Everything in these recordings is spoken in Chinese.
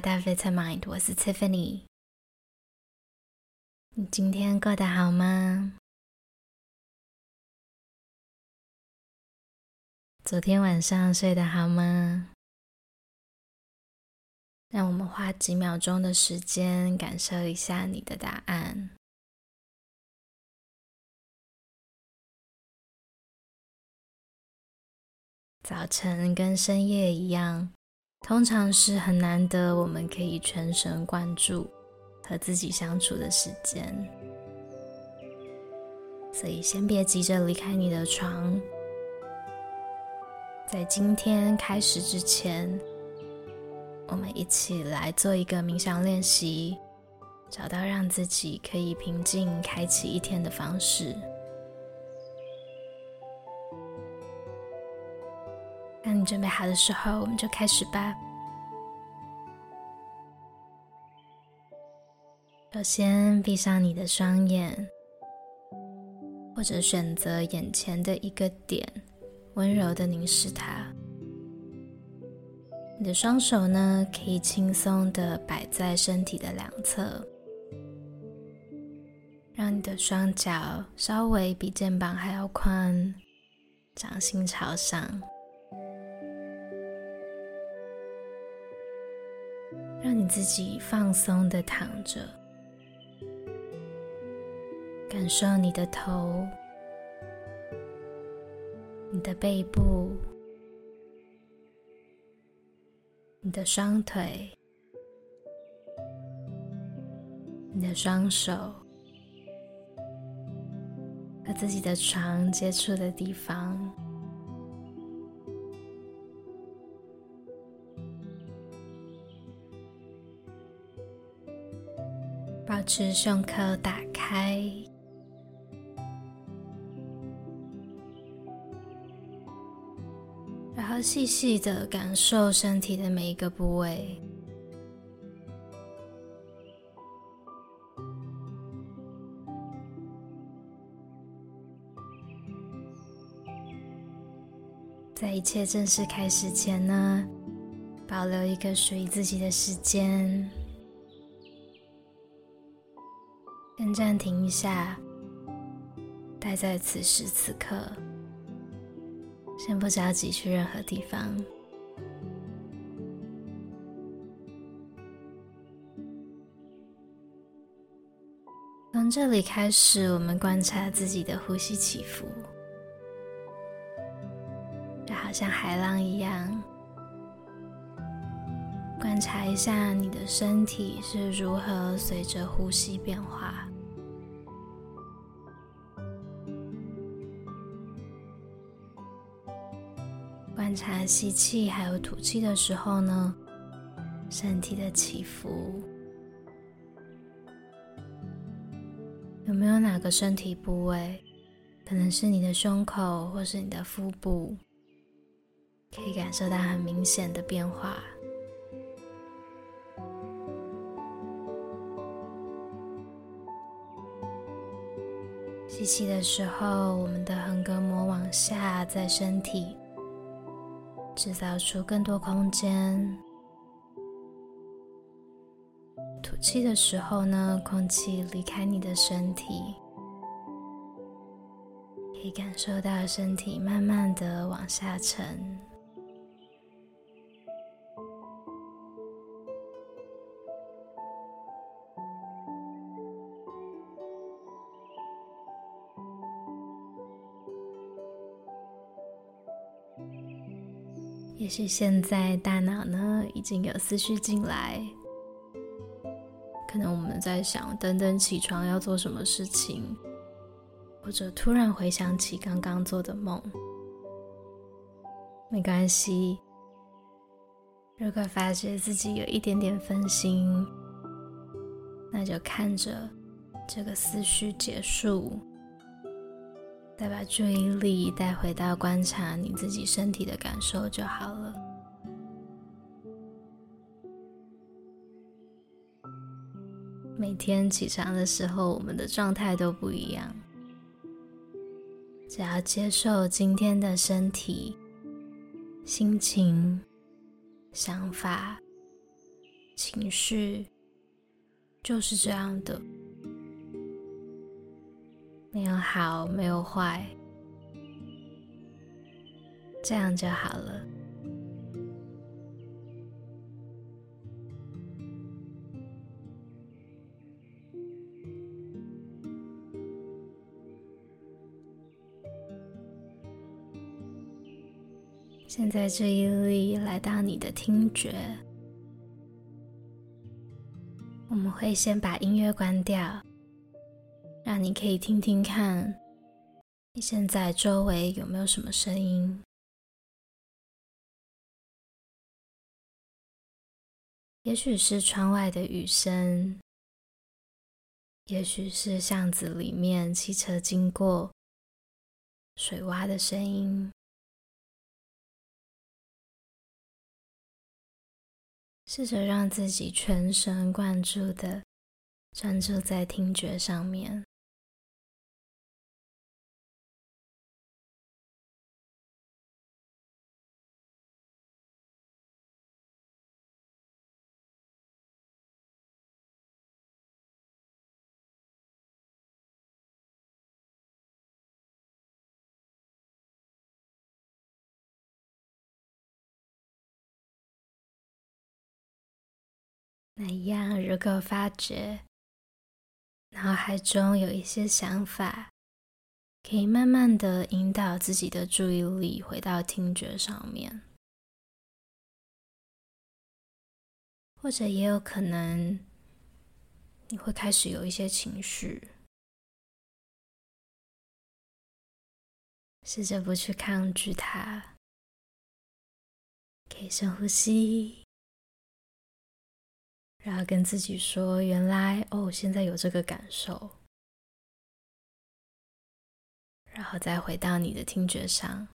来到 Vitamind，我是 Tiffany。你今天过得好吗？昨天晚上睡得好吗？让我们花几秒钟的时间，感受一下你的答案。早晨跟深夜一样，通常是很难得我们可以全神贯注和自己相处的时间，所以先别急着离开你的床。在今天开始之前，我们一起来做一个冥想练习，找到让自己可以平静开启一天的方式。你准备好的时候，我们就开始吧。首先，闭上你的双眼，或者选择眼前的一个点，温柔的凝视它。你的双手呢，可以轻松的摆在身体的两侧，让你的双脚稍微比肩膀还要宽，掌心朝上。让你自己放松的躺着，感受你的头、你的背部、你的双腿、你的双手和自己的床接触的地方。保持胸口打开，然后细细的感受身体的每一个部位。在一切正式开始前呢，保留一个属于自己的时间。先暂停一下，待在此时此刻，先不着急去任何地方。从这里开始，我们观察自己的呼吸起伏，就好像海浪一样，观察一下你的身体是如何随着呼吸变化。观察吸气还有吐气的时候呢，身体的起伏，有没有哪个身体部位，可能是你的胸口或是你的腹部，可以感受到很明显的变化？吸气的时候，我们的横膈膜往下，在身体。制造出更多空间。吐气的时候呢，空气离开你的身体，可以感受到身体慢慢的往下沉。也许现在大脑呢已经有思绪进来，可能我们在想等等起床要做什么事情，或者突然回想起刚刚做的梦。没关系，如果发觉自己有一点点分心，那就看着这个思绪结束。再把注意力带回到观察你自己身体的感受就好了。每天起床的时候，我们的状态都不一样。只要接受今天的身体、心情、想法、情绪就是这样的，没有好，没有坏，这样就好了。现在注意力来到你的听觉，我们会先把音乐关掉，让你可以听听看，你现在周围有没有什么声音？也许是窗外的雨声，也许是巷子里面汽车经过、水洼的声音。试着让自己全神贯注的专注在听觉上面。那一样，如果发觉脑海中有一些想法，可以慢慢的引导自己的注意力回到听觉上面，或者也有可能你会开始有一些情绪，试着不去抗拒它，可以深呼吸。然后跟自己说：“原来哦，现在有这个感受。”然后再回到你的听觉上。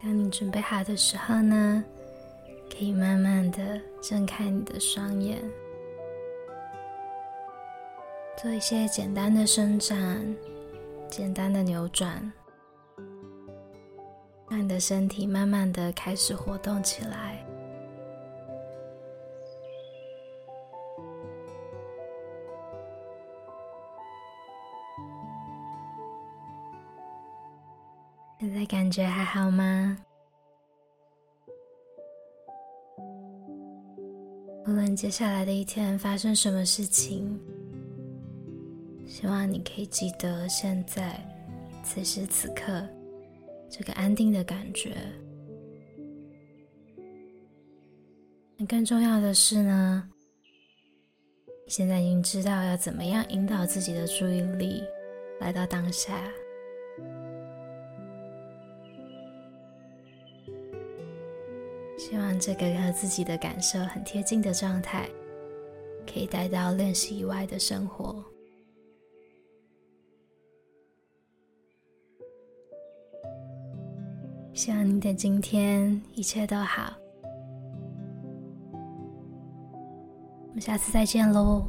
当你准备好的时候呢，可以慢慢的睁开你的双眼，做一些简单的伸展，简单的扭转，让你的身体慢慢的开始活动起来。感觉还好吗？无论接下来的一天发生什么事情，希望你可以记得现在此时此刻这个安定的感觉。那更重要的是呢，现在已经知道要怎么样引导自己的注意力来到当下。希望这个和自己的感受很贴近的状态，可以带到练习以外的生活。希望你的今天一切都好。我们下次再见喽。